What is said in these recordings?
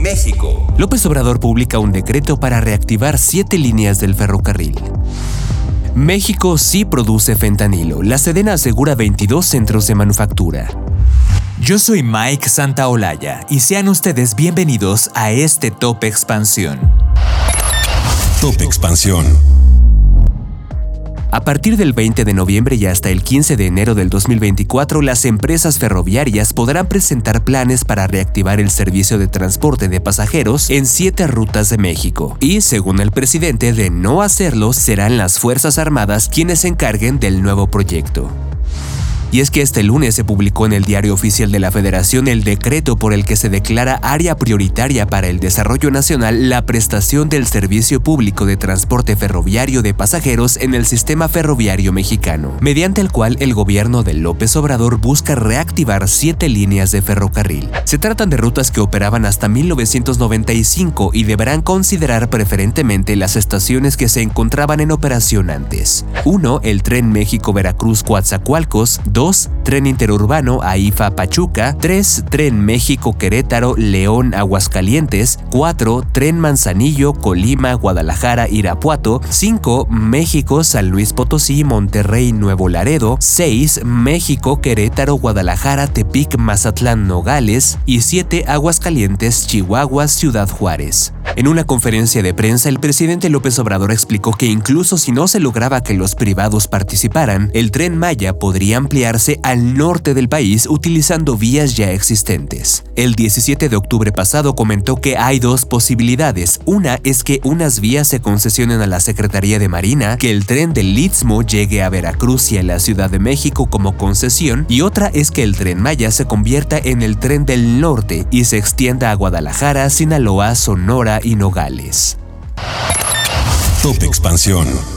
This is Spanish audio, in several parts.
México. López Obrador publica un decreto para reactivar siete líneas del ferrocarril. México sí produce fentanilo. La Sedena asegura 22 centros de manufactura. Yo soy Mike Santaolalla y sean ustedes bienvenidos a este Top Expansión. Top Expansión. A partir del 20 de noviembre y hasta el 15 de enero del 2024, las empresas ferroviarias podrán presentar planes para reactivar el servicio de transporte de pasajeros en siete rutas de México. Y, según el presidente, de no hacerlo, serán las Fuerzas Armadas quienes se encarguen del nuevo proyecto. Y es que este lunes se publicó en el Diario Oficial de la Federación el decreto por el que se declara área prioritaria para el desarrollo nacional la prestación del servicio público de transporte ferroviario de pasajeros en el sistema ferroviario mexicano, mediante el cual el gobierno de López Obrador busca reactivar siete líneas de ferrocarril. Se tratan de rutas que operaban hasta 1995 y deberán considerar preferentemente las estaciones que se encontraban en operación antes. 1. El tren México-Veracruz-Coatzacoalcos, 2. Tren interurbano Aifa-Pachuca. 3. Tren México-Querétaro, León, Aguascalientes. 4. Tren Manzanillo, Colima, Guadalajara, Irapuato. 5. México, San Luis Potosí, Monterrey, Nuevo Laredo. 6. México, Querétaro, Guadalajara, Tepic, Mazatlán, Nogales. Y 7. Aguascalientes, Chihuahua, Ciudad Juárez. En una conferencia de prensa, el presidente López Obrador explicó que incluso si no se lograba que los privados participaran, el tren Maya podría al norte del país utilizando vías ya existentes. El 17 de octubre pasado comentó que hay dos posibilidades. Una es que unas vías se concesionen a la Secretaría de Marina, que el tren del Istmo llegue a Veracruz y a la Ciudad de México como concesión, y otra es que el tren Maya se convierta en el tren del norte y se extienda a Guadalajara, Sinaloa, Sonora y Nogales. Top Expansión.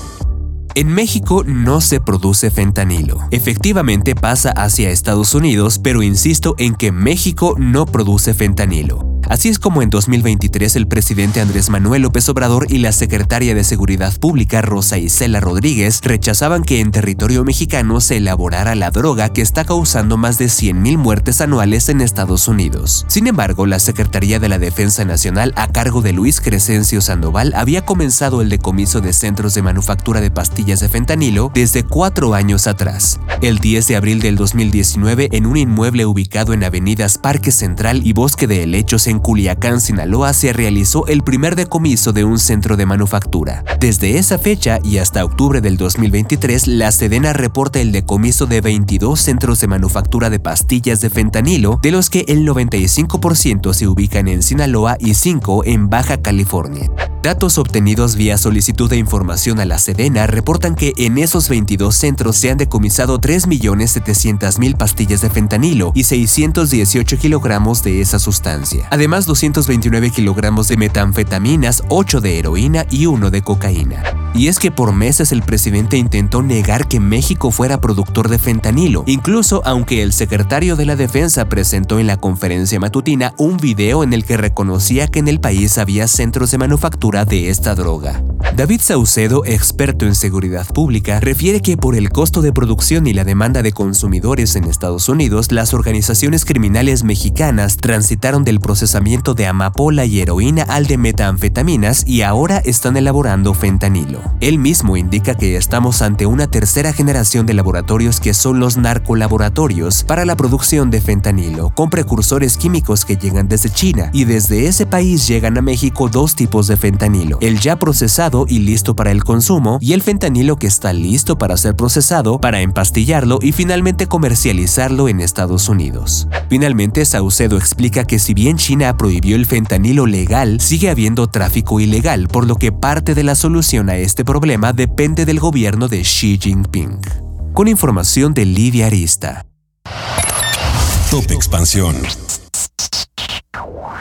En México no se produce fentanilo. Efectivamente pasa hacia Estados Unidos, pero insisto en que México no produce fentanilo. Así es como en 2023 el presidente Andrés Manuel López Obrador y la secretaria de Seguridad Pública Rosa Isela Rodríguez rechazaban que en territorio mexicano se elaborara la droga que está causando más de 100.000 muertes anuales en Estados Unidos. Sin embargo, la Secretaría de la Defensa Nacional a cargo de Luis Crescencio Sandoval había comenzado el decomiso de centros de manufactura de pastillas de fentanilo desde cuatro años atrás. El 10 de abril del 2019, en un inmueble ubicado en avenidas Parque Central y Bosque de Helechos Culiacán, Sinaloa, se realizó el primer decomiso de un centro de manufactura. Desde esa fecha y hasta octubre del 2023, la Sedena reporta el decomiso de 22 centros de manufactura de pastillas de fentanilo, de los que el 95% se ubican en Sinaloa y 5 en Baja California. Datos obtenidos vía solicitud de información a la Sedena reportan que en esos 22 centros se han decomisado 3.700.000 pastillas de fentanilo y 618 kilogramos de esa sustancia. Además, 229 kilogramos de metanfetaminas, 8 de heroína y 1 de cocaína. Y es que por meses el presidente intentó negar que México fuera productor de fentanilo, incluso aunque el secretario de la Defensa presentó en la conferencia matutina un video en el que reconocía que en el país había centros de manufactura de esta droga. David Saucedo, experto en seguridad pública, refiere que por el costo de producción y la demanda de consumidores en Estados Unidos, las organizaciones criminales mexicanas transitaron del procesamiento de amapola y heroína al de metanfetaminas y ahora están elaborando fentanilo. Él mismo indica que estamos ante una tercera generación de laboratorios que son los narcolaboratorios para la producción de fentanilo, con precursores químicos que llegan desde China y desde ese país llegan a México dos tipos de fentanilo, el ya procesado y listo para el consumo y el fentanilo que está listo para ser procesado, para empastillarlo y finalmente comercializarlo en Estados Unidos. Finalmente, Saucedo explica que si bien China prohibió el fentanilo legal, sigue habiendo tráfico ilegal, por lo que parte de la solución a este problema depende del gobierno de Xi Jinping. Con información de Lidia Arista. Top Expansión.